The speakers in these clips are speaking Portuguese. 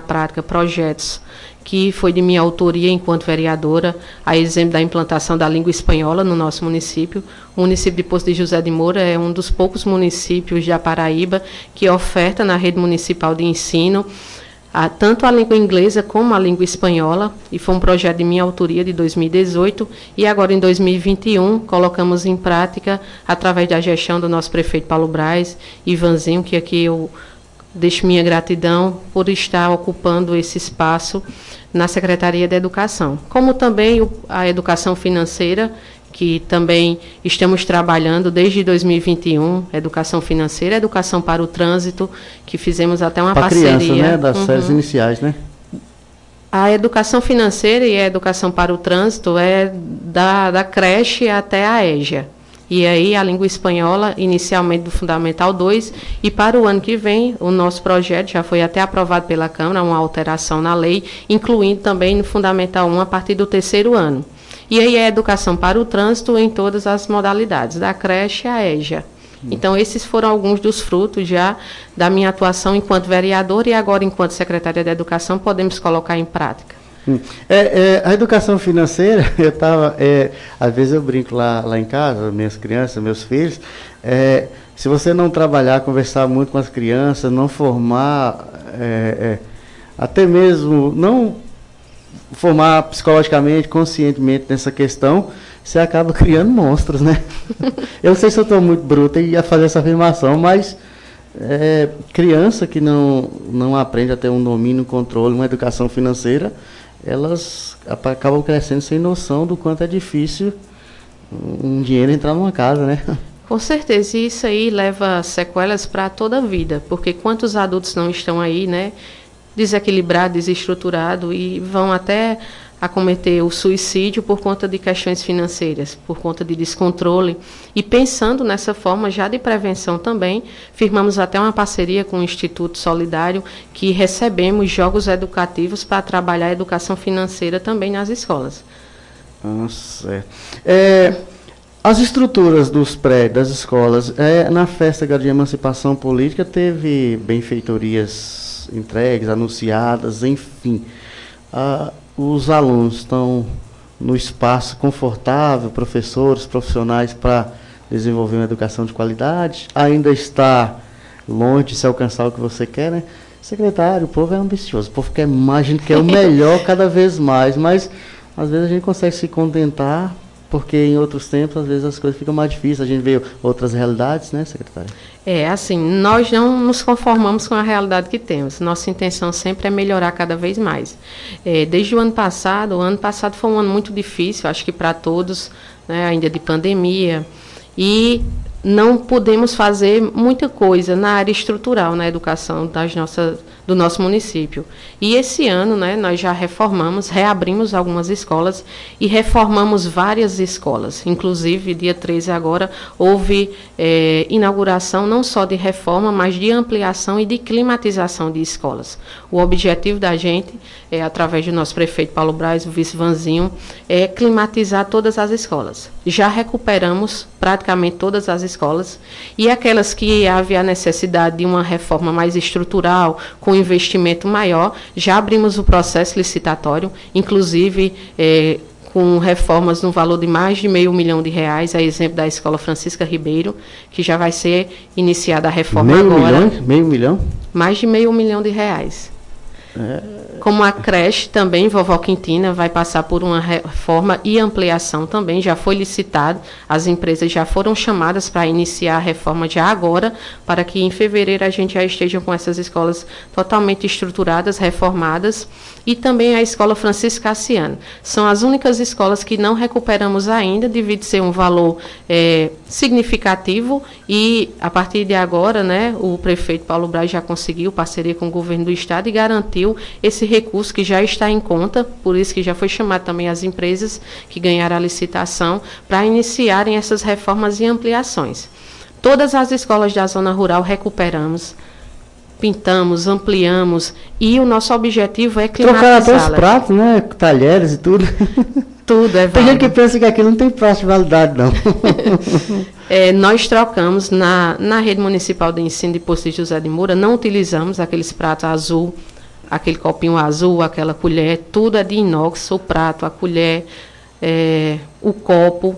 prática projetos que foi de minha autoria enquanto vereadora, a exemplo da implantação da língua espanhola no nosso município. O município de Poço de José de Moura é um dos poucos municípios da Paraíba que oferta na rede municipal de ensino a, tanto a língua inglesa como a língua espanhola, e foi um projeto de minha autoria de 2018, e agora em 2021 colocamos em prática através da gestão do nosso prefeito Paulo Braz, Ivanzinho, que aqui eu deixo minha gratidão por estar ocupando esse espaço na Secretaria da Educação, como também a educação financeira, que também estamos trabalhando desde 2021, educação financeira, educação para o trânsito, que fizemos até uma pra parceria. Criança, né? Das uhum. séries iniciais, né? A educação financeira e a educação para o trânsito é da, da creche até a EJA. E aí a língua espanhola, inicialmente do Fundamental 2, e para o ano que vem, o nosso projeto já foi até aprovado pela Câmara, uma alteração na lei, incluindo também no Fundamental 1 a partir do terceiro ano. E aí é educação para o trânsito em todas as modalidades, da creche à EJA. Então, esses foram alguns dos frutos já da minha atuação enquanto vereador e agora enquanto secretária de Educação podemos colocar em prática. É, é, a educação financeira, eu tava, é, às vezes eu brinco lá, lá em casa, minhas crianças, meus filhos, é, se você não trabalhar, conversar muito com as crianças, não formar, é, é, até mesmo não formar psicologicamente, conscientemente nessa questão, você acaba criando monstros, né? eu sei se eu estou muito bruta e ia fazer essa afirmação, mas é, criança que não, não aprende a ter um domínio, um controle, uma educação financeira, elas acabam crescendo sem noção do quanto é difícil um dinheiro entrar numa casa, né? Com certeza, e isso aí leva sequelas para toda a vida, porque quantos adultos não estão aí, né, desequilibrados, desestruturados e vão até a cometer o suicídio por conta de questões financeiras, por conta de descontrole. E pensando nessa forma já de prevenção também, firmamos até uma parceria com o Instituto Solidário, que recebemos jogos educativos para trabalhar a educação financeira também nas escolas. Nossa, é, as estruturas dos prédios, das escolas, é, na festa de emancipação política teve benfeitorias entregues, anunciadas, enfim. Ah, os alunos estão no espaço confortável, professores, profissionais para desenvolver uma educação de qualidade, ainda está longe de se alcançar o que você quer, né? Secretário, o povo é ambicioso, o povo quer mais, a gente quer o melhor cada vez mais, mas às vezes a gente consegue se contentar porque em outros tempos, às vezes, as coisas ficam mais difíceis. A gente vê outras realidades, né, secretária? É, assim, nós não nos conformamos com a realidade que temos. Nossa intenção sempre é melhorar cada vez mais. É, desde o ano passado, o ano passado foi um ano muito difícil, acho que para todos, né, ainda de pandemia. E não podemos fazer muita coisa na área estrutural, na educação das nossas do nosso município. E esse ano, né, nós já reformamos, reabrimos algumas escolas e reformamos várias escolas. Inclusive, dia 13 agora, houve é, inauguração não só de reforma, mas de ampliação e de climatização de escolas. O objetivo da gente, é, através do nosso prefeito Paulo Braz, o vice Vanzinho, é climatizar todas as escolas. Já recuperamos praticamente todas as escolas e aquelas que havia necessidade de uma reforma mais estrutural, com investimento maior. Já abrimos o processo licitatório, inclusive é, com reformas no valor de mais de meio milhão de reais, a exemplo da Escola Francisca Ribeiro, que já vai ser iniciada a reforma meio agora. Milhão? Meio milhão? Mais de meio milhão de reais. É. Como a creche também, Vovó Quintina, vai passar por uma reforma e ampliação também, já foi licitado, as empresas já foram chamadas para iniciar a reforma já agora, para que em fevereiro a gente já esteja com essas escolas totalmente estruturadas, reformadas, e também a Escola Francisco Cassiano. São as únicas escolas que não recuperamos ainda, devido ser um valor é, significativo, e a partir de agora, né, o prefeito Paulo Braz já conseguiu parceria com o governo do estado e garantiu esse recurso que já está em conta, por isso que já foi chamado também as empresas que ganharam a licitação para iniciarem essas reformas e ampliações. Todas as escolas da zona rural recuperamos, pintamos, ampliamos e o nosso objetivo é climatizá-las. Trocaram até os pratos, né? Talheres e tudo. Tudo, é Tem gente que pensa que aqui não tem prazo de validade, não. é, nós trocamos na, na rede municipal de ensino de Posto de José de Moura, não utilizamos aqueles pratos azul aquele copinho azul, aquela colher, tudo é de inox, o prato, a colher, é, o copo,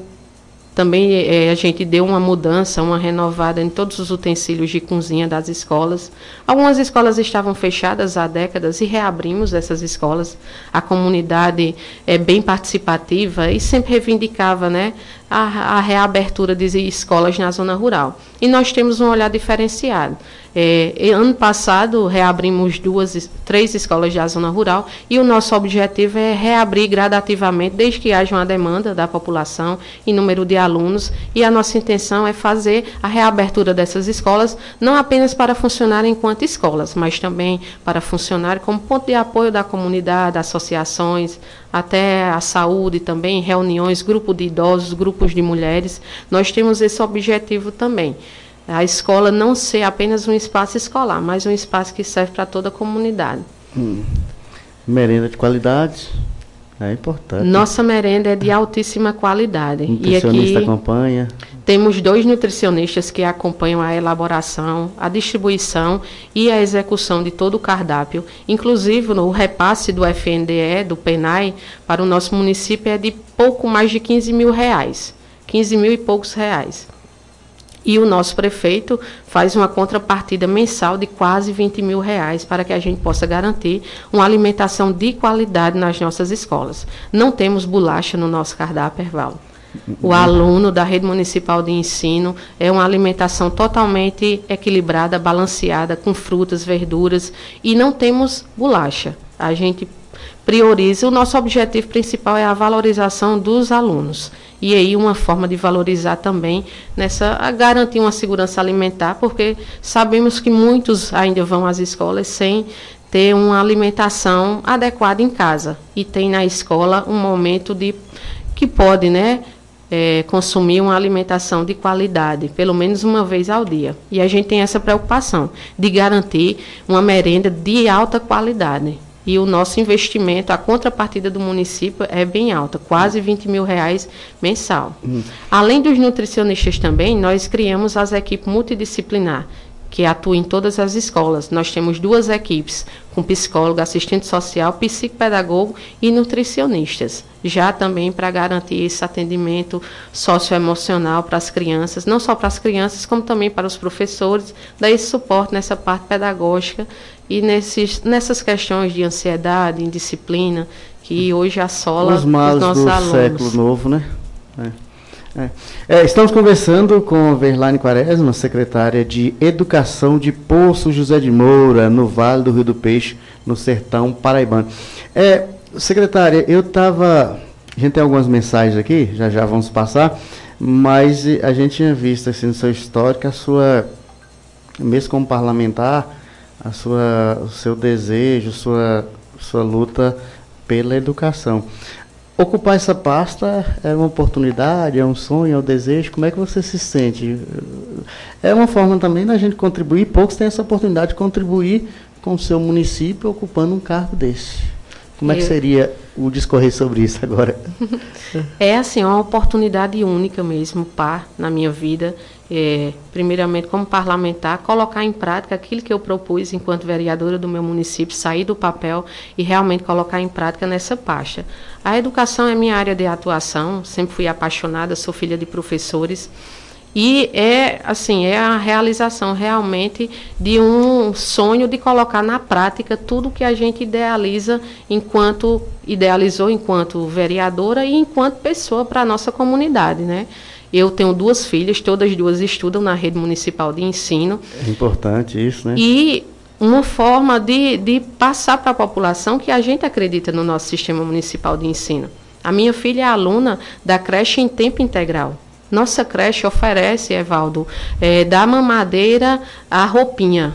também é, a gente deu uma mudança, uma renovada em todos os utensílios de cozinha das escolas. Algumas escolas estavam fechadas há décadas e reabrimos essas escolas. A comunidade é bem participativa e sempre reivindicava né, a, a reabertura de escolas na zona rural. E nós temos um olhar diferenciado. É, ano passado reabrimos duas, três escolas da zona rural e o nosso objetivo é reabrir gradativamente, desde que haja uma demanda da população e número de alunos. E a nossa intenção é fazer a reabertura dessas escolas, não apenas para funcionar enquanto escolas, mas também para funcionar como ponto de apoio da comunidade, associações, até a saúde também, reuniões, grupo de idosos, grupos de mulheres. Nós temos esse objetivo também a escola não ser apenas um espaço escolar, mas um espaço que serve para toda a comunidade. Hum. Merenda de qualidade é importante. Nossa merenda é de altíssima qualidade. Nutricionista e aqui acompanha. Temos dois nutricionistas que acompanham a elaboração, a distribuição e a execução de todo o cardápio. Inclusive, o repasse do FNDE, do PENAI, para o nosso município é de pouco mais de 15 mil reais. 15 mil e poucos reais. E o nosso prefeito faz uma contrapartida mensal de quase 20 mil reais para que a gente possa garantir uma alimentação de qualidade nas nossas escolas. Não temos bolacha no nosso cardápio, Erval. O aluno da rede municipal de ensino é uma alimentação totalmente equilibrada, balanceada, com frutas, verduras e não temos bolacha. A gente prioriza, o nosso objetivo principal é a valorização dos alunos. E aí uma forma de valorizar também nessa a garantir uma segurança alimentar, porque sabemos que muitos ainda vão às escolas sem ter uma alimentação adequada em casa e tem na escola um momento de que pode, né, é, consumir uma alimentação de qualidade, pelo menos uma vez ao dia. E a gente tem essa preocupação de garantir uma merenda de alta qualidade e o nosso investimento, a contrapartida do município é bem alta, quase 20 mil reais mensal. Hum. Além dos nutricionistas também, nós criamos as equipes multidisciplinar, que atuam em todas as escolas. Nós temos duas equipes, com psicólogo, assistente social, psicopedagogo e nutricionistas, já também para garantir esse atendimento socioemocional para as crianças, não só para as crianças, como também para os professores, dar esse suporte nessa parte pedagógica e nesses, nessas questões de ansiedade, indisciplina, que hoje assola os, males os nossos do alunos. século novo, né? É. É. É, estamos conversando com Verlaine Quaresma, secretária de Educação de Poço José de Moura, no Vale do Rio do Peixe, no sertão paraibano. É, secretária, eu estava. A gente tem algumas mensagens aqui, já já vamos passar, mas a gente tinha visto assim, no seu histórico a sua, mesmo como parlamentar, a sua, o seu desejo, sua, sua luta pela educação. Ocupar essa pasta é uma oportunidade, é um sonho, é um desejo. Como é que você se sente? É uma forma também da gente contribuir. Poucos têm essa oportunidade de contribuir com o seu município ocupando um cargo desse. Como é que seria o discorrer sobre isso agora? É assim, uma oportunidade única mesmo, par, na minha vida. É, primeiramente, como parlamentar, colocar em prática aquilo que eu propus enquanto vereadora do meu município, sair do papel e realmente colocar em prática nessa pasta. A educação é minha área de atuação, sempre fui apaixonada, sou filha de professores. E é assim, é a realização realmente de um sonho de colocar na prática tudo que a gente idealiza enquanto idealizou enquanto vereadora e enquanto pessoa para a nossa comunidade, né? Eu tenho duas filhas, todas duas estudam na rede municipal de ensino. É importante isso, né? E uma forma de, de passar para a população que a gente acredita no nosso sistema municipal de ensino. A minha filha é aluna da creche em tempo integral. Nossa creche oferece, Evaldo, é, da mamadeira à roupinha.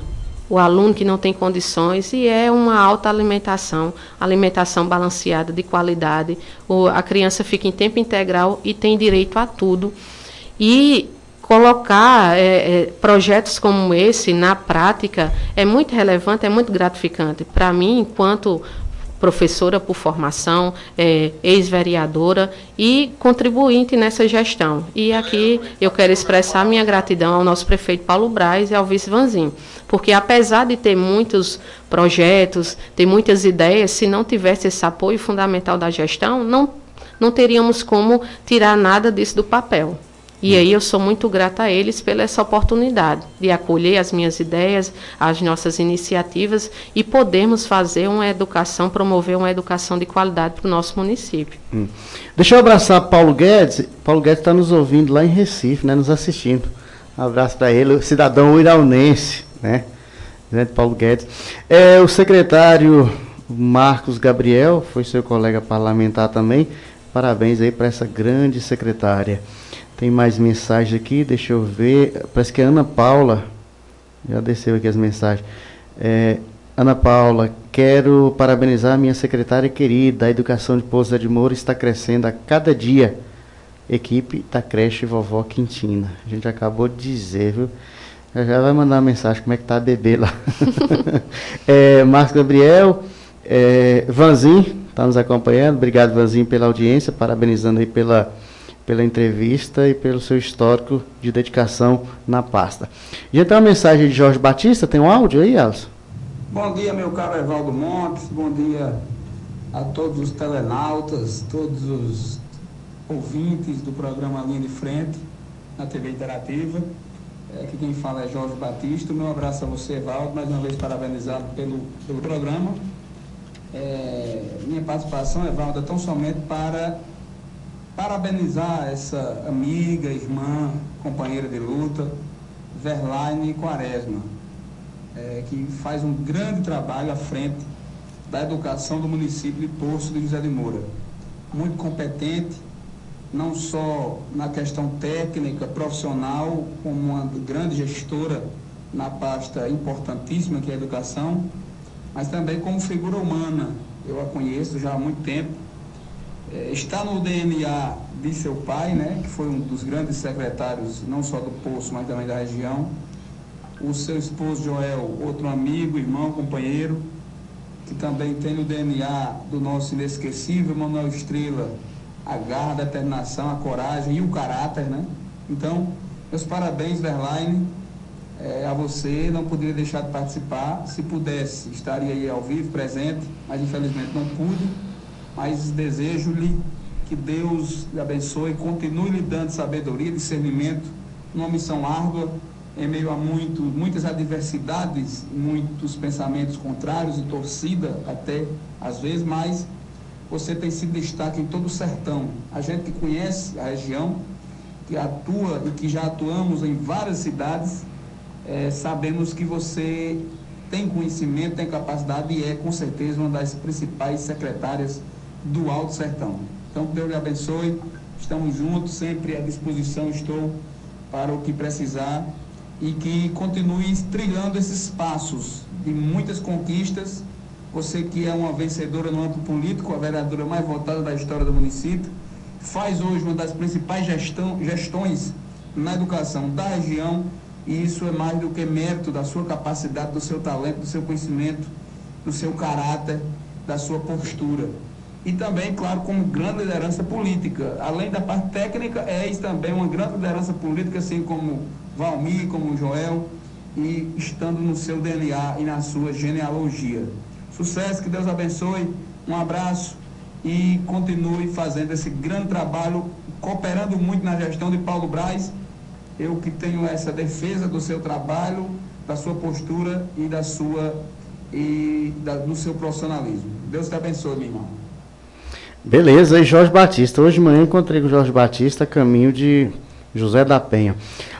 O aluno que não tem condições e é uma alta alimentação, alimentação balanceada, de qualidade. O, a criança fica em tempo integral e tem direito a tudo. E colocar é, é, projetos como esse na prática é muito relevante, é muito gratificante. Para mim, enquanto professora por formação, é, ex-vereadora e contribuinte nessa gestão. E aqui eu quero expressar minha gratidão ao nosso prefeito Paulo Braz e ao vice Vanzin, porque apesar de ter muitos projetos, ter muitas ideias, se não tivesse esse apoio fundamental da gestão, não, não teríamos como tirar nada disso do papel. E aí eu sou muito grata a eles pela essa oportunidade de acolher as minhas ideias, as nossas iniciativas e podermos fazer uma educação, promover uma educação de qualidade para o nosso município. Hum. Deixa eu abraçar Paulo Guedes. Paulo Guedes está nos ouvindo lá em Recife, né, nos assistindo. Um abraço para ele, o cidadão iraunense, né? Paulo Guedes. É, o secretário Marcos Gabriel, foi seu colega parlamentar também. Parabéns aí para essa grande secretária. Tem mais mensagem aqui, deixa eu ver. Parece que é Ana Paula. Já desceu aqui as mensagens. É, Ana Paula, quero parabenizar a minha secretária querida. A educação de Pousa de Moura está crescendo a cada dia. Equipe da creche Vovó Quintina. A gente acabou de dizer, viu? Já, já vai mandar uma mensagem como é que tá a bebê lá. é, Marcos Gabriel, é, Vanzin, está nos acompanhando. Obrigado, Vanzin, pela audiência. Parabenizando aí pela pela entrevista e pelo seu histórico de dedicação na pasta. Já tem uma mensagem de Jorge Batista, tem um áudio aí, Alisson? Bom dia, meu caro Evaldo Montes, bom dia a todos os telenautas, todos os ouvintes do programa Linha de Frente, na TV Interativa. Aqui quem fala é Jorge Batista. Meu abraço a você, Evaldo, mais uma vez parabenizado pelo, pelo programa. É, minha participação, Evaldo, é tão somente para parabenizar essa amiga, irmã, companheira de luta, Verlaine Quaresma, é, que faz um grande trabalho à frente da educação do município de Poço de José de Moura. Muito competente, não só na questão técnica, profissional, como uma grande gestora na pasta importantíssima que é a educação, mas também como figura humana. Eu a conheço já há muito tempo está no DNA de seu pai, né, que foi um dos grandes secretários, não só do Poço, mas também da região. O seu esposo Joel, outro amigo, irmão, companheiro, que também tem no DNA do nosso inesquecível Manuel Estrela, a garra, a determinação, a coragem e o caráter, né? Então, meus parabéns, Verlaine, é, a você, não poderia deixar de participar. Se pudesse, estaria aí ao vivo, presente, mas infelizmente não pude mas desejo-lhe que Deus lhe abençoe, continue lhe dando sabedoria, discernimento, numa missão árdua, em meio a muito, muitas adversidades, muitos pensamentos contrários e torcida até às vezes, mas você tem sido destaque em todo o sertão. A gente que conhece a região, que atua e que já atuamos em várias cidades, é, sabemos que você tem conhecimento, tem capacidade e é com certeza uma das principais secretárias do Alto Sertão. Então, Deus lhe abençoe. Estamos juntos, sempre à disposição estou para o que precisar e que continue trilhando esses passos de muitas conquistas. Você que é uma vencedora no âmbito político, a vereadora mais votada da história do município, faz hoje uma das principais gestão, gestões na educação da região e isso é mais do que mérito da sua capacidade, do seu talento, do seu conhecimento, do seu caráter, da sua postura e também, claro, como grande liderança política. Além da parte técnica, és também uma grande liderança política, assim como Valmir, como Joel, e estando no seu DNA e na sua genealogia. Sucesso, que Deus abençoe, um abraço e continue fazendo esse grande trabalho, cooperando muito na gestão de Paulo Braz. Eu que tenho essa defesa do seu trabalho, da sua postura e da sua e da, do seu profissionalismo. Deus te abençoe, meu irmão. Beleza, e Jorge Batista. Hoje de manhã encontrei com o Jorge Batista, caminho de José da Penha.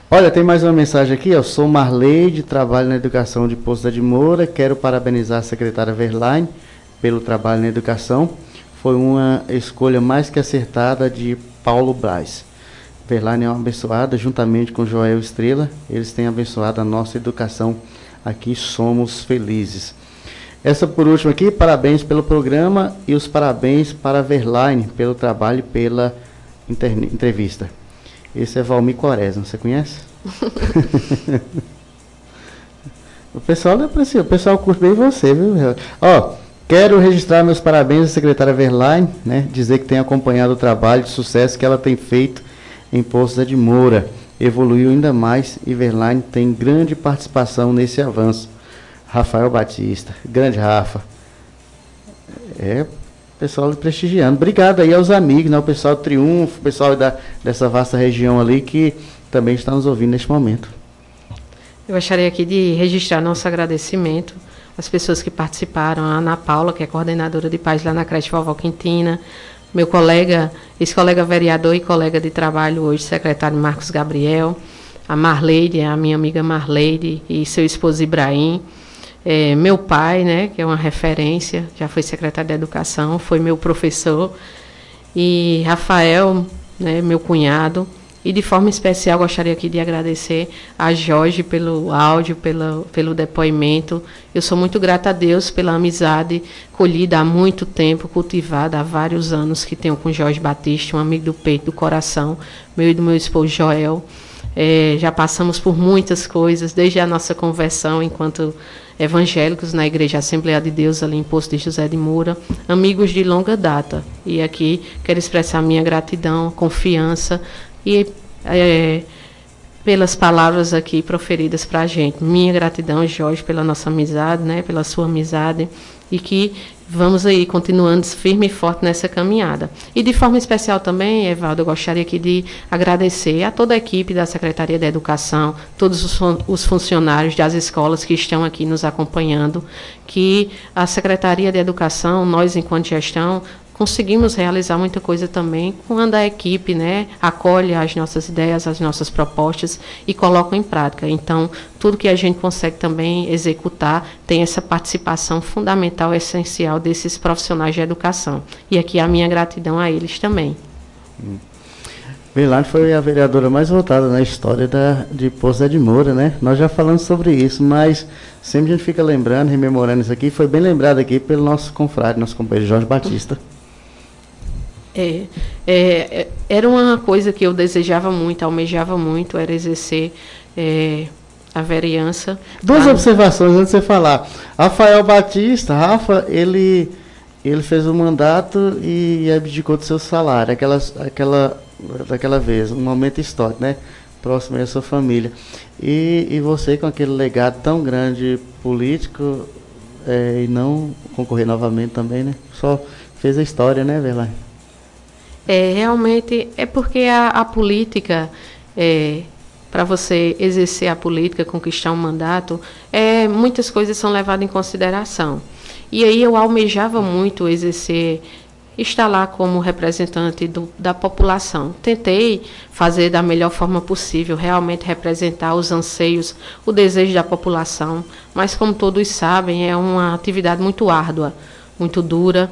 Olha, tem mais uma mensagem aqui. Eu sou Marley, de trabalho na educação de Poço de Moura. Quero parabenizar a secretária Verlaine pelo trabalho na educação. Foi uma escolha mais que acertada de Paulo Braz. Verlaine é uma abençoada, juntamente com Joel Estrela. Eles têm abençoado a nossa educação. Aqui somos felizes. Essa por último aqui, parabéns pelo programa e os parabéns para a Verline pelo trabalho e pela entrevista. Esse é Valmir Quaresma, você conhece? o pessoal não é o pessoal curte bem você, viu? Ó, Quero registrar meus parabéns à secretária Verlaine, né, dizer que tem acompanhado o trabalho de sucesso que ela tem feito em Poços de Moura. Evoluiu ainda mais e Verlaine tem grande participação nesse avanço. Rafael Batista, grande Rafa. É, pessoal prestigiando. Obrigado aí aos amigos, né, o pessoal do Triunfo, o pessoal da, dessa vasta região ali que também está nos ouvindo neste momento. Eu gostaria aqui de registrar nosso agradecimento às pessoas que participaram, a Ana Paula, que é coordenadora de paz lá na creche Vovó Quintina, meu colega, ex-colega vereador e colega de trabalho hoje, secretário Marcos Gabriel, a Marleide, a minha amiga Marleide e seu esposo Ibrahim, é, meu pai, né, que é uma referência, já foi secretário de Educação, foi meu professor, e Rafael, né, meu cunhado, e de forma especial gostaria aqui de agradecer a Jorge pelo áudio, pelo, pelo depoimento. Eu sou muito grata a Deus pela amizade colhida há muito tempo, cultivada há vários anos que tenho com Jorge Batista, um amigo do peito, do coração, meu e do meu esposo Joel. É, já passamos por muitas coisas, desde a nossa conversão enquanto evangélicos na Igreja Assembleia de Deus, ali em Posto de José de Moura, amigos de longa data. E aqui quero expressar minha gratidão, confiança e é, pelas palavras aqui proferidas para a gente. Minha gratidão, Jorge, pela nossa amizade, né, pela sua amizade, e que vamos aí continuando firme e forte nessa caminhada. E de forma especial também, Evaldo, eu gostaria aqui de agradecer a toda a equipe da Secretaria da Educação, todos os, os funcionários das escolas que estão aqui nos acompanhando, que a Secretaria de Educação, nós enquanto gestão, conseguimos realizar muita coisa também quando a equipe né, acolhe as nossas ideias, as nossas propostas e coloca em prática. Então, tudo que a gente consegue também executar tem essa participação fundamental, essencial desses profissionais de educação. E aqui a minha gratidão a eles também. Hum. foi a vereadora mais votada na história da, de Poço de Moura, né? Nós já falamos sobre isso, mas sempre a gente fica lembrando, rememorando isso aqui. Foi bem lembrado aqui pelo nosso confrade, nosso companheiro Jorge Batista. É, é, era uma coisa que eu desejava muito, almejava muito, era exercer é, a vereança. Duas observações antes de você falar. Rafael Batista, Rafa, ele, ele fez o um mandato e abdicou do seu salário, aquela, aquela, daquela vez, um momento histórico, né? Próximo da sua família. E, e você, com aquele legado tão grande político, é, e não concorrer novamente também, né? Só fez a história, né, Verlaine? É, realmente é porque a, a política, é, para você exercer a política, conquistar um mandato, é, muitas coisas são levadas em consideração. E aí eu almejava muito exercer, estar lá como representante do, da população. Tentei fazer da melhor forma possível, realmente representar os anseios, o desejo da população, mas como todos sabem, é uma atividade muito árdua, muito dura.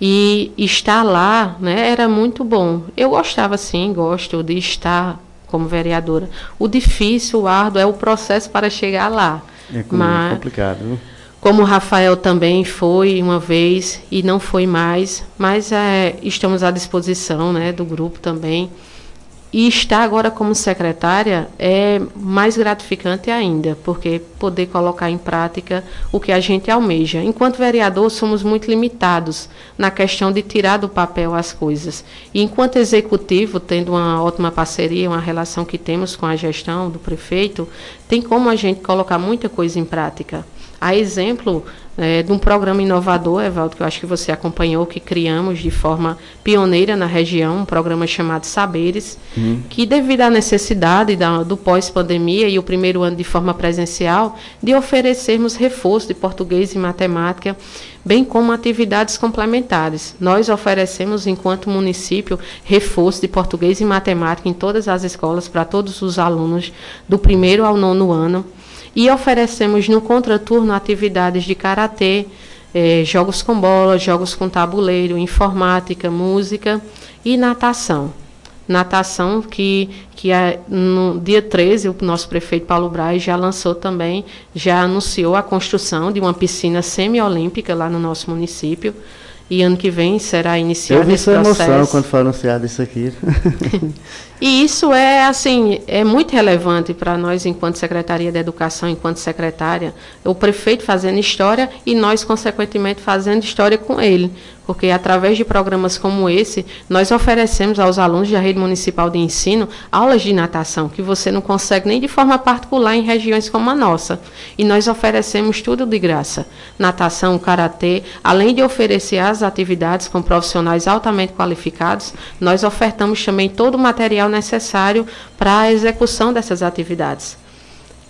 E estar lá né, era muito bom. Eu gostava, sim, gosto de estar como vereadora. O difícil, o árduo, é o processo para chegar lá. É Mas, complicado. Como o Rafael também foi uma vez e não foi mais, mas é, estamos à disposição né, do grupo também e estar agora como secretária é mais gratificante ainda, porque poder colocar em prática o que a gente almeja. Enquanto vereador, somos muito limitados na questão de tirar do papel as coisas. E enquanto executivo, tendo uma ótima parceria, uma relação que temos com a gestão do prefeito, tem como a gente colocar muita coisa em prática. A exemplo é, de um programa inovador, Evaldo, que eu acho que você acompanhou, que criamos de forma pioneira na região, um programa chamado Saberes, uhum. que devido à necessidade da, do pós-pandemia e o primeiro ano de forma presencial, de oferecermos reforço de português e matemática, bem como atividades complementares. Nós oferecemos, enquanto município, reforço de português e matemática em todas as escolas para todos os alunos do primeiro ao nono ano e oferecemos no contraturno atividades de karatê, eh, jogos com bola, jogos com tabuleiro, informática, música e natação. Natação que, que é, no dia 13 o nosso prefeito Paulo Braz já lançou também, já anunciou a construção de uma piscina semiolímpica lá no nosso município e ano que vem será iniciado Eu vi esse sua processo. emoção quando foi anunciado isso aqui. E isso é assim, é muito relevante para nós enquanto Secretaria da Educação, enquanto secretária, o prefeito fazendo história e nós consequentemente fazendo história com ele, porque através de programas como esse, nós oferecemos aos alunos da rede municipal de ensino aulas de natação que você não consegue nem de forma particular em regiões como a nossa. E nós oferecemos tudo de graça. Natação, karatê, além de oferecer as atividades com profissionais altamente qualificados, nós ofertamos também todo o material necessário para a execução dessas atividades.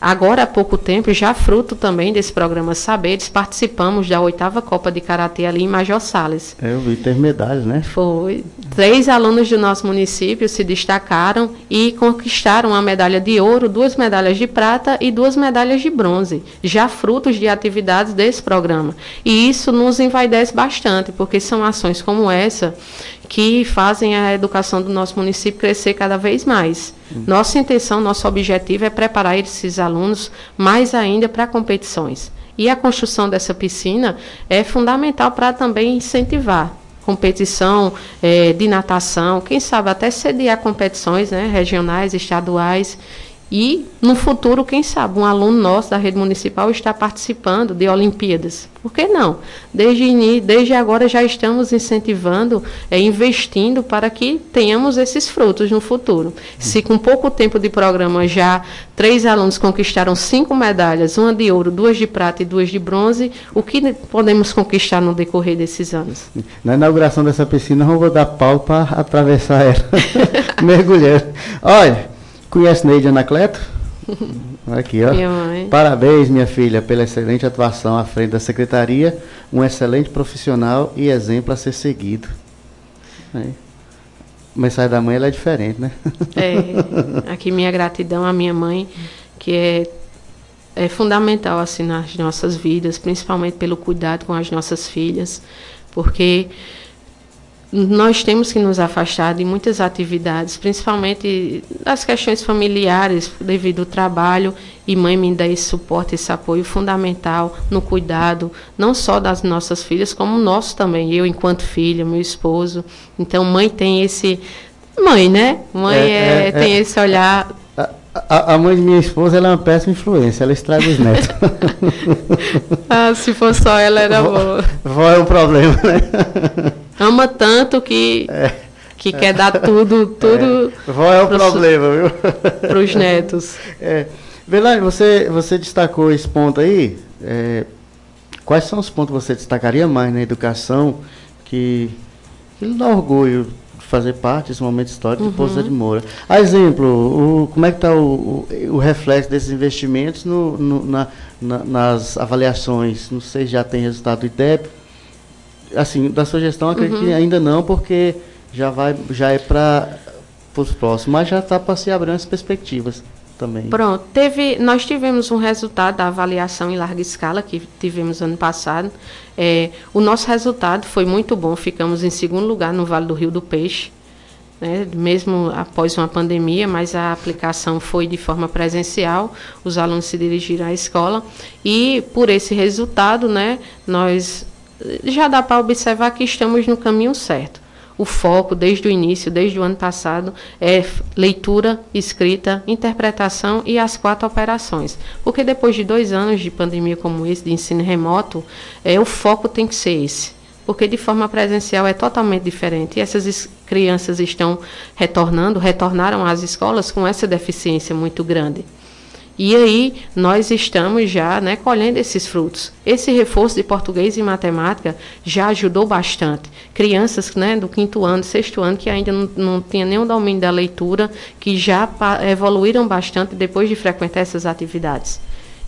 Agora, há pouco tempo, já fruto também desse programa Saberes, participamos da oitava Copa de Karatê ali em Major Salles. É, Eu vi, teve medalhas, né? Foi. Três alunos do nosso município se destacaram e conquistaram a medalha de ouro, duas medalhas de prata e duas medalhas de bronze, já frutos de atividades desse programa. E isso nos envaidece bastante, porque são ações como essa que fazem a educação do nosso município crescer cada vez mais. Nossa intenção, nosso objetivo é preparar esses alunos mais ainda para competições. E a construção dessa piscina é fundamental para também incentivar competição eh, de natação, quem sabe até sediar competições né, regionais, estaduais. E, no futuro, quem sabe, um aluno nosso da rede municipal está participando de Olimpíadas. Por que não? Desde, desde agora já estamos incentivando, eh, investindo para que tenhamos esses frutos no futuro. Se com pouco tempo de programa já três alunos conquistaram cinco medalhas, uma de ouro, duas de prata e duas de bronze, o que podemos conquistar no decorrer desses anos? Na inauguração dessa piscina, eu vou dar pau para atravessar ela, mergulhando. Olha, conhece Neide Anacleto? Aqui, ó. Minha mãe. Parabéns, minha filha, pela excelente atuação à frente da secretaria, um excelente profissional e exemplo a ser seguido. Aí. A mensagem da mãe é diferente, né? É, aqui minha gratidão à minha mãe, que é, é fundamental assim nas nossas vidas, principalmente pelo cuidado com as nossas filhas, porque nós temos que nos afastar de muitas atividades, principalmente das questões familiares, devido ao trabalho, e mãe me dá esse suporte, esse apoio fundamental no cuidado, não só das nossas filhas, como nosso também, eu enquanto filha, meu esposo. Então, mãe tem esse. Mãe, né? Mãe É, é, é, tem é. esse olhar A, a- a mãe de minha esposa ela é uma péssima influência, ela estraga os netos. Ah, se for só ela era boa. Vó é o problema, né? Ama tanto que, que quer dar tudo, tudo É, vó é o pro- problema, viu? para os netos. É, você, você destacou esse ponto aí. é, quais são os pontos que você destacaria mais na educação que, que lhe dá orgulho de fazer parte desse momento histórico de Pouso de Moura? A exemplo, o, como é que está o, o, o reflexo desses investimentos no, no- na- na- nas avaliações? Não sei se já tem resultado do IDEP. Assim, da sua gestão, acredito que ainda não, porque já, vai, já é para os próximos, mas já está para se abrir as perspectivas também. Pronto, teve, nós tivemos um resultado da avaliação em larga escala que tivemos ano passado. É, o nosso resultado foi muito bom, ficamos em segundo lugar no Vale do Rio do Peixe, né, mesmo após uma pandemia, mas a aplicação foi de forma presencial, os alunos se dirigiram à escola e por esse resultado, né, nós já dá para observar que estamos no caminho certo. O foco, desde o início, desde o ano passado, é leitura, escrita, interpretação e as quatro operações. Porque depois de dois anos de pandemia como esse, de ensino remoto, é, o foco tem que ser esse. Porque de forma presencial é totalmente diferente. E essas es- crianças estão retornando, retornaram às escolas com essa deficiência muito grande. E aí nós estamos já né, colhendo esses frutos. Esse reforço de português e matemática já ajudou bastante. Crianças né, do quinto ano, sexto ano, que ainda não, não tinham nenhum domínio da leitura, que já evoluíram bastante depois de frequentar essas atividades.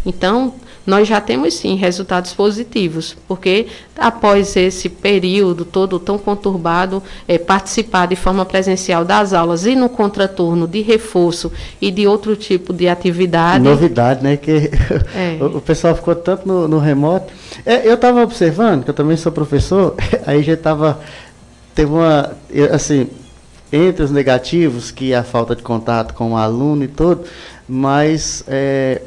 Então, nós já temos sim resultados positivos, porque após esse período todo tão conturbado, eh, participar de forma presencial das aulas e no contraturno de reforço e de outro tipo de atividade. Novidade, né? Que É. o, pessoal ficou tanto no, no remoto. É, eu estava observando, que eu também sou professor, aí já estava. Teve uma. Assim, entre os negativos, que é a falta de contato com o aluno e tudo, mas é,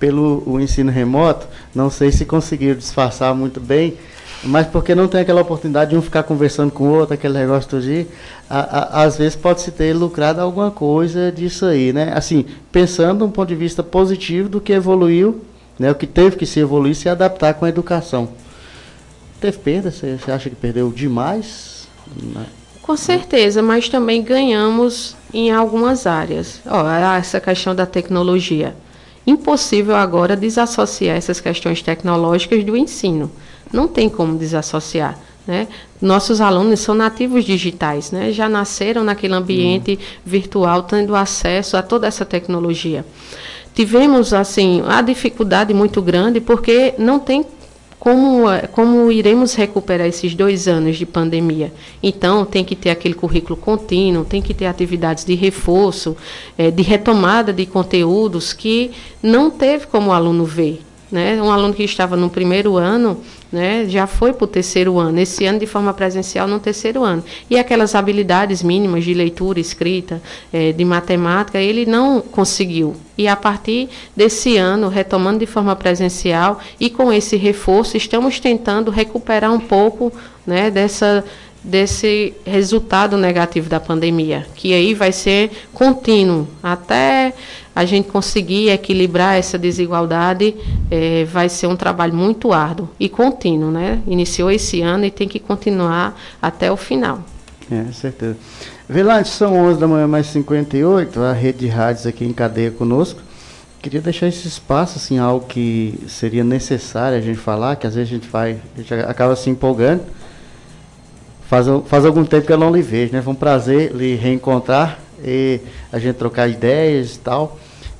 pelo o ensino remoto, não sei se conseguiram disfarçar muito bem Mas porque não tem aquela oportunidade de um ficar conversando com o outro, aquele negócio dia, a, a, às vezes pode-se ter lucrado alguma coisa disso aí, né? Assim, pensando um ponto de vista positivo do que evoluiu, né? O que teve que se evoluir se adaptar com a educação. Teve perda? Você, você acha que perdeu demais? Né? Com certeza, mas também ganhamos em algumas áreas. Ó, essa questão da tecnologia. Impossível agora desassociar essas questões tecnológicas do ensino. Não tem como desassociar. Né? Nossos alunos são nativos digitais, né? já nasceram naquele ambiente virtual, tendo acesso a toda essa tecnologia. Tivemos assim a dificuldade muito grande porque não tem como, como iremos recuperar esses dois anos de pandemia? Então, tem que ter aquele currículo contínuo, tem que ter atividades de reforço, é, de retomada de conteúdos que não teve como o aluno ver. Né? Um aluno que estava no primeiro ano né, já foi para o terceiro ano, esse ano de forma presencial no terceiro ano. E aquelas habilidades mínimas de leitura, escrita, é, de matemática, ele não conseguiu. E a partir desse ano, retomando de forma presencial e com esse reforço, estamos tentando recuperar um pouco né, dessa desse resultado negativo da pandemia, que aí vai ser contínuo até a gente conseguir equilibrar essa desigualdade, é, vai ser um trabalho muito árduo e contínuo, né? Iniciou esse ano e tem que continuar até o final. É, certeza. Velante, são 11 da manhã mais 58, a rede de rádios aqui em cadeia conosco. Queria deixar esse espaço, assim, algo que seria necessário a gente falar, que às vezes a gente vai, a gente acaba se empolgando Faz, faz algum tempo que eu não lhe vejo, né? Foi um prazer lhe reencontrar e a gente trocar ideias e tal.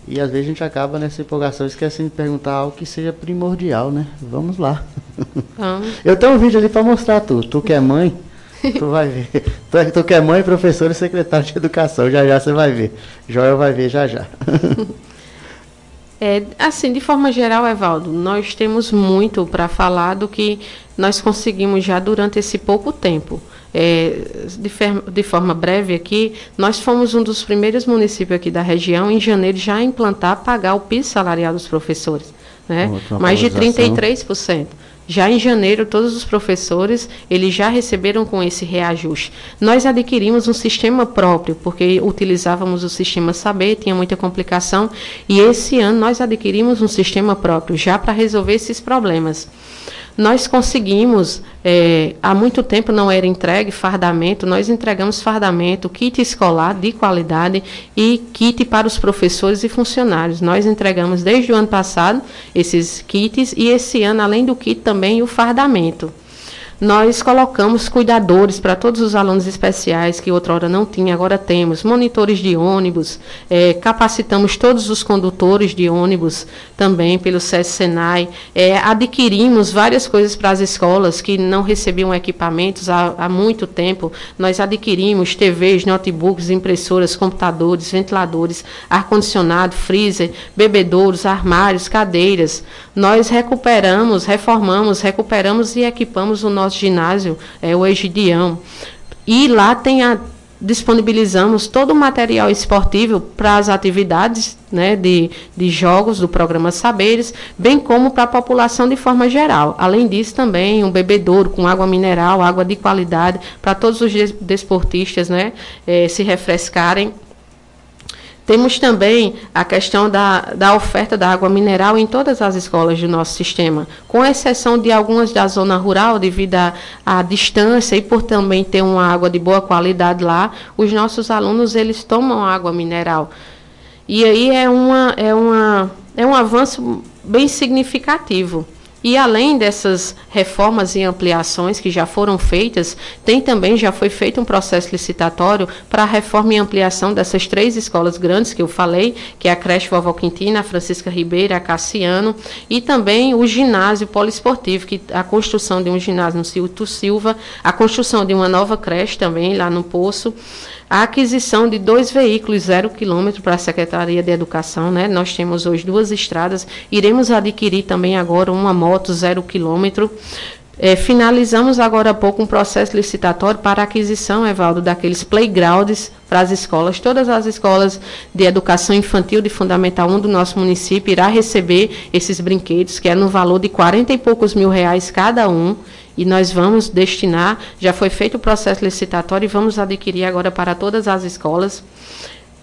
E às vezes a gente acaba nessa empolgação esquecendo de perguntar algo que seja primordial, né? Vamos lá. Eu tenho um vídeo ali para mostrar tu. Tu que é mãe, tu vai ver. Tu, é, tu que é mãe, professora e secretária de educação. Já já você vai ver. Joel vai ver já já. É, assim, de forma geral, Evaldo, nós temos muito para falar do que nós conseguimos já durante esse pouco tempo. É, de, de, forma breve aqui, nós fomos um dos primeiros municípios aqui da região, em janeiro, já a implantar, pagar o piso salarial dos professores. Né? Mais de 33%. Já em janeiro, todos os professores, eles já receberam com esse reajuste. Nós adquirimos um sistema próprio, porque utilizávamos o sistema Saber, tinha muita complicação, e esse ano nós adquirimos um sistema próprio, já para resolver esses problemas. Nós conseguimos, é, há muito tempo não era entregue fardamento, nós entregamos fardamento, kit escolar de qualidade e kit para os professores e funcionários. Nós entregamos desde o ano passado esses kits e esse ano, além do kit, também o fardamento nós colocamos cuidadores para todos os alunos especiais que outrora não tinha, agora temos, monitores de ônibus, é, capacitamos todos os condutores de ônibus também pelo SES Senai, é, adquirimos várias coisas para as escolas que não recebiam equipamentos há, há muito tempo, nós adquirimos TVs, notebooks, impressoras, computadores, ventiladores, ar-condicionado, freezer, bebedouros, armários, cadeiras, nós recuperamos, reformamos, recuperamos e equipamos o nosso ginásio, é o Egidião. E lá tem a, disponibilizamos todo o material esportivo para as atividades né, de, de jogos do programa Saberes, bem como para a população de forma geral. Além disso, também um bebedouro com água mineral, água de qualidade, para todos os desportistas né, eh, se refrescarem temos também a questão da, da oferta da água mineral em todas as escolas do nosso sistema, com exceção de algumas da zona rural, devido à distância e por também ter uma água de boa qualidade lá, os nossos alunos eles tomam água mineral. E aí é, uma, é, uma, é um avanço bem significativo. E além dessas reformas e ampliações que já foram feitas, tem também já foi feito um processo licitatório para a reforma e ampliação dessas três escolas grandes que eu falei, que é a creche Vovó Quintina, a Francisca Ribeira, a Cassiano, e também o ginásio poliesportivo, que a construção de um ginásio no Cilto Silva, a construção de uma nova creche também lá no Poço, a aquisição de dois veículos zero quilômetro para a Secretaria de Educação, né? Nós temos hoje duas estradas, iremos adquirir também agora uma moto zero quilômetro. É, finalizamos agora há pouco um processo licitatório para aquisição, Evaldo, daqueles playgrounds para as escolas. Todas as escolas de educação infantil de Fundamental 1 do nosso município irá receber esses brinquedos, que é no valor de 40 e poucos mil reais cada um E nós vamos destinar, já foi feito o processo licitatório e vamos adquirir agora para todas as escolas.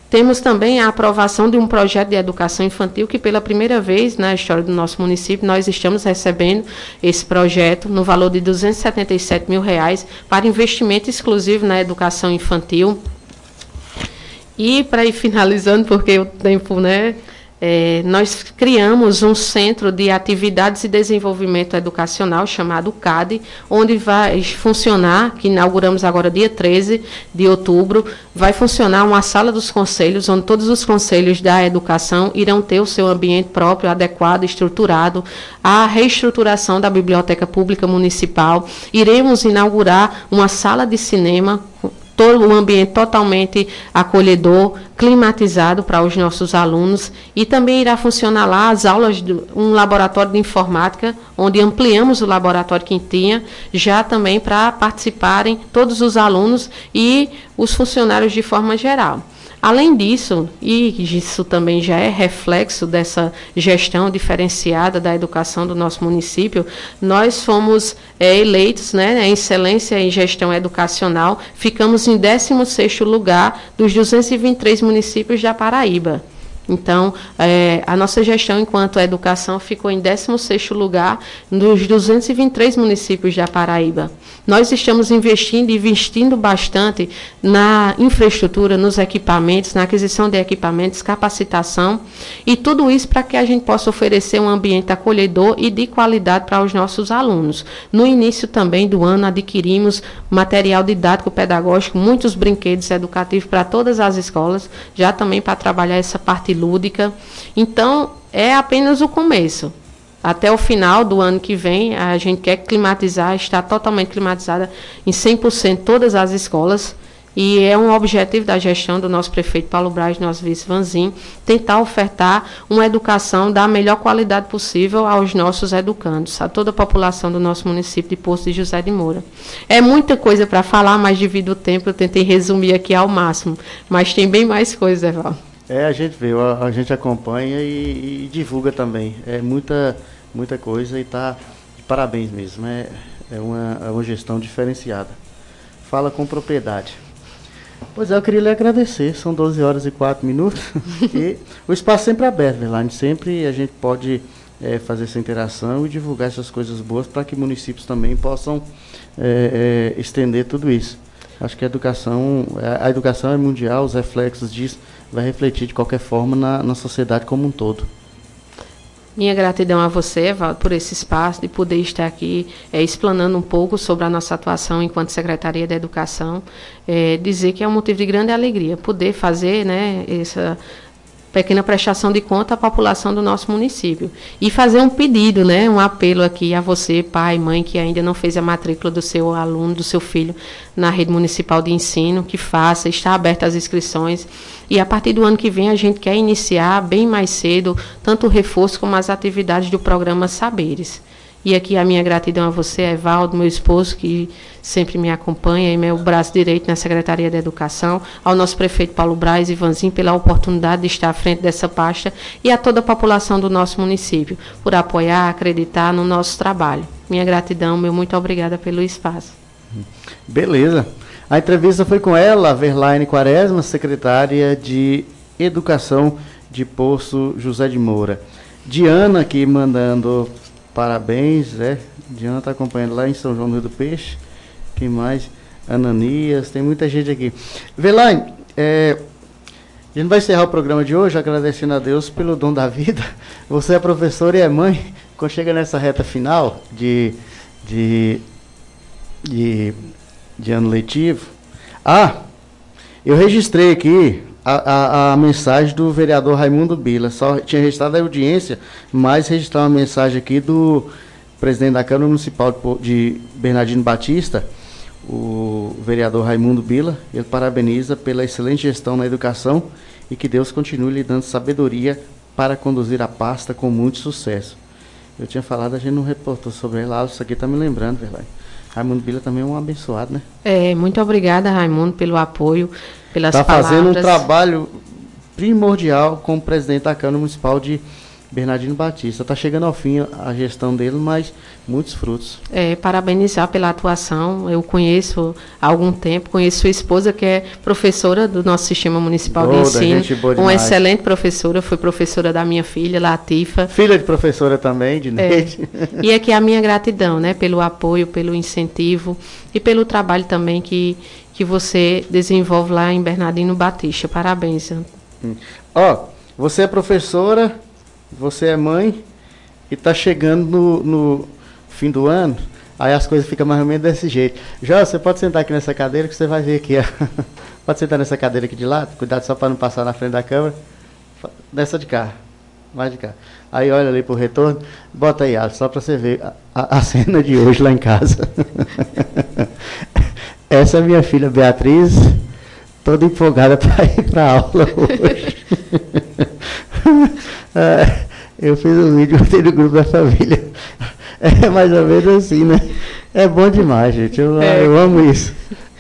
Temos também a aprovação de um projeto de educação infantil que, pela primeira vez na história do nosso município, nós estamos recebendo esse projeto no valor de 277 mil reais para investimento exclusivo na educação infantil. E para ir finalizando, porque o tempo, né, é, nós criamos um centro de atividades e desenvolvimento educacional chamado CAD, onde vai funcionar, que inauguramos agora dia 13 de outubro, vai funcionar uma sala dos conselhos, onde todos os conselhos da educação irão ter o seu ambiente próprio, adequado, estruturado, a reestruturação da biblioteca pública municipal. Iremos inaugurar uma sala de cinema todo um ambiente totalmente acolhedor, climatizado para os nossos alunos e também irá funcionar lá as aulas de um laboratório de informática, onde ampliamos o laboratório que tinha, já também para participarem todos os alunos e os funcionários de forma geral. Além disso, e isso também já é reflexo dessa gestão diferenciada da educação do nosso município, nós fomos é, eleitos né, em excelência em gestão educacional, ficamos em 16º lugar dos 223 municípios da Paraíba. Então, é, a nossa gestão enquanto educação ficou em 16º lugar dos 223 municípios da Paraíba. Nós estamos investindo, investindo bastante na infraestrutura, nos equipamentos, na aquisição de equipamentos, capacitação e tudo isso para que a gente possa oferecer um ambiente acolhedor e de qualidade para os nossos alunos. No início também do ano adquirimos material didático pedagógico, muitos brinquedos educativos para todas as escolas, já também para trabalhar essa parte lúdica. Então, é apenas o começo. Até o final do ano que vem, a gente quer climatizar, está totalmente climatizada em 100% todas as escolas. E é um objetivo da gestão do nosso prefeito Paulo Braz, nosso vice Vanzin, tentar ofertar uma educação da melhor qualidade possível aos nossos educandos, a toda a população do nosso município de Poço de José de Moura. É muita coisa para falar, mas devido ao tempo eu tentei resumir aqui ao máximo. Mas tem bem mais coisas, Eval. É, a gente vê, a, a gente acompanha e, e, divulga também. É muita, muita coisa e tá de parabéns mesmo. É, é, uma, é uma gestão diferenciada. Fala com propriedade. Pois é, eu queria lhe agradecer. São 12 horas e 4 minutos. e o espaço sempre é aberto, Verlaine. Sempre a gente pode é, fazer essa interação e divulgar essas coisas boas para que municípios também possam é, é, estender tudo isso. Acho que a educação, a educação é mundial, os reflexos disso vai refletir de qualquer forma na, na sociedade como um todo. Minha gratidão a você, Valdo, por esse espaço, de poder estar aqui é, explanando um pouco sobre a nossa atuação enquanto Secretaria da Educação. É, dizer que é um motivo de grande alegria poder fazer né, essa pequena prestação de conta à população do nosso município. E fazer um pedido, né, um apelo aqui a você, pai, mãe, que ainda não fez a matrícula do seu aluno, do seu filho na rede municipal de ensino, que faça, está aberta as inscrições. E a partir do ano que vem a gente quer iniciar bem mais cedo tanto o reforço como as atividades do programa Saberes. E aqui a minha gratidão a você, Evaldo, meu esposo, que sempre me acompanha, e meu braço direito na Secretaria da Educação, ao nosso prefeito Paulo Braz e Vanzin pela oportunidade de estar à frente dessa pasta e a toda a população do nosso município por apoiar, acreditar no nosso trabalho. Minha gratidão, meu muito obrigada pelo espaço. Beleza. A entrevista foi com ela, Verlaine Quaresma, secretária de Educação de Poço José de Moura. Diana aqui mandando parabéns, é. Diana está acompanhando lá em São João do Rio do Peixe. Quem mais? Ananias, tem muita gente aqui. Velaine, é, a gente vai encerrar o programa de hoje agradecendo a Deus pelo dom da vida. Você é professora e é mãe. Quando chega nessa reta final de, de, de, de ano letivo. Ah, eu registrei aqui a, a, a, mensagem do vereador Raimundo Bila. Só tinha registrado a audiência, mas registrar uma mensagem aqui do presidente da Câmara Municipal de Bernardino Batista, o vereador Raimundo Bila. Ele parabeniza pela excelente gestão na educação e que Deus continue lhe dando sabedoria para conduzir a pasta com muito sucesso. Eu tinha falado, a gente não reportou sobre ela, isso aqui está me lembrando, verdade. Raimundo Bila também é um abençoado, né? É, muito obrigada, Raimundo, pelo apoio pelas tá palavras. fazendo um trabalho primordial como presidente da Câmara Municipal de Bernardino Batista. Está chegando ao fim a gestão dele, mas muitos frutos. É, parabenizar pela atuação. Eu conheço há algum tempo, conheço sua esposa, que é professora do nosso sistema municipal Boa, de ensino. boa uma excelente professora, foi professora da minha filha, Latifa. Filha de professora também, de Neide. É. E aqui a minha gratidão, né, pelo apoio, pelo incentivo e pelo trabalho também que, que você desenvolve lá em Bernardino Batista. Parabéns. Ó, você é professora, você é mãe e está chegando no, no fim do ano, aí as coisas ficam mais ou menos desse jeito. Já, você pode sentar aqui nessa cadeira que você vai ver aqui. Pode sentar nessa cadeira aqui de lado, cuidado só para não passar na frente da câmera. Dessa de cá, mais de cá. Aí olha ali pro retorno, bota aí, só para você ver a, a- a cena de hoje lá em casa. Essa é minha filha Beatriz, toda empolgada para ir para aula hoje. É, eu fiz um vídeo, botei no grupo da família. É mais ou menos assim, né? É bom demais, gente. Eu, É. eu amo isso.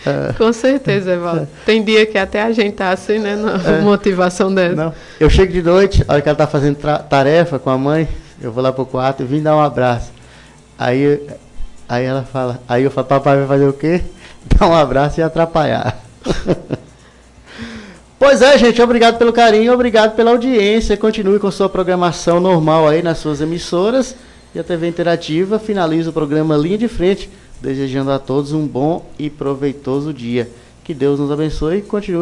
É, Com certeza, Evaldo. Tem dia que até a gente tá assim, né, na É. motivação dessa. não. Eu chego de noite, a hora que ela tá fazendo tarefa com a mãe, eu vou lá pro quarto e vim dar um abraço. Aí, aí ela fala, aí eu falo, papai vai fazer o quê? Dar um abraço e atrapalhar. Pois é, gente, obrigado pelo carinho, obrigado pela audiência. Continue com sua programação normal aí nas suas emissoras. E a TV Interativa finaliza o programa Linha de Frente, desejando a todos um bom e proveitoso dia. Que Deus nos abençoe e continue.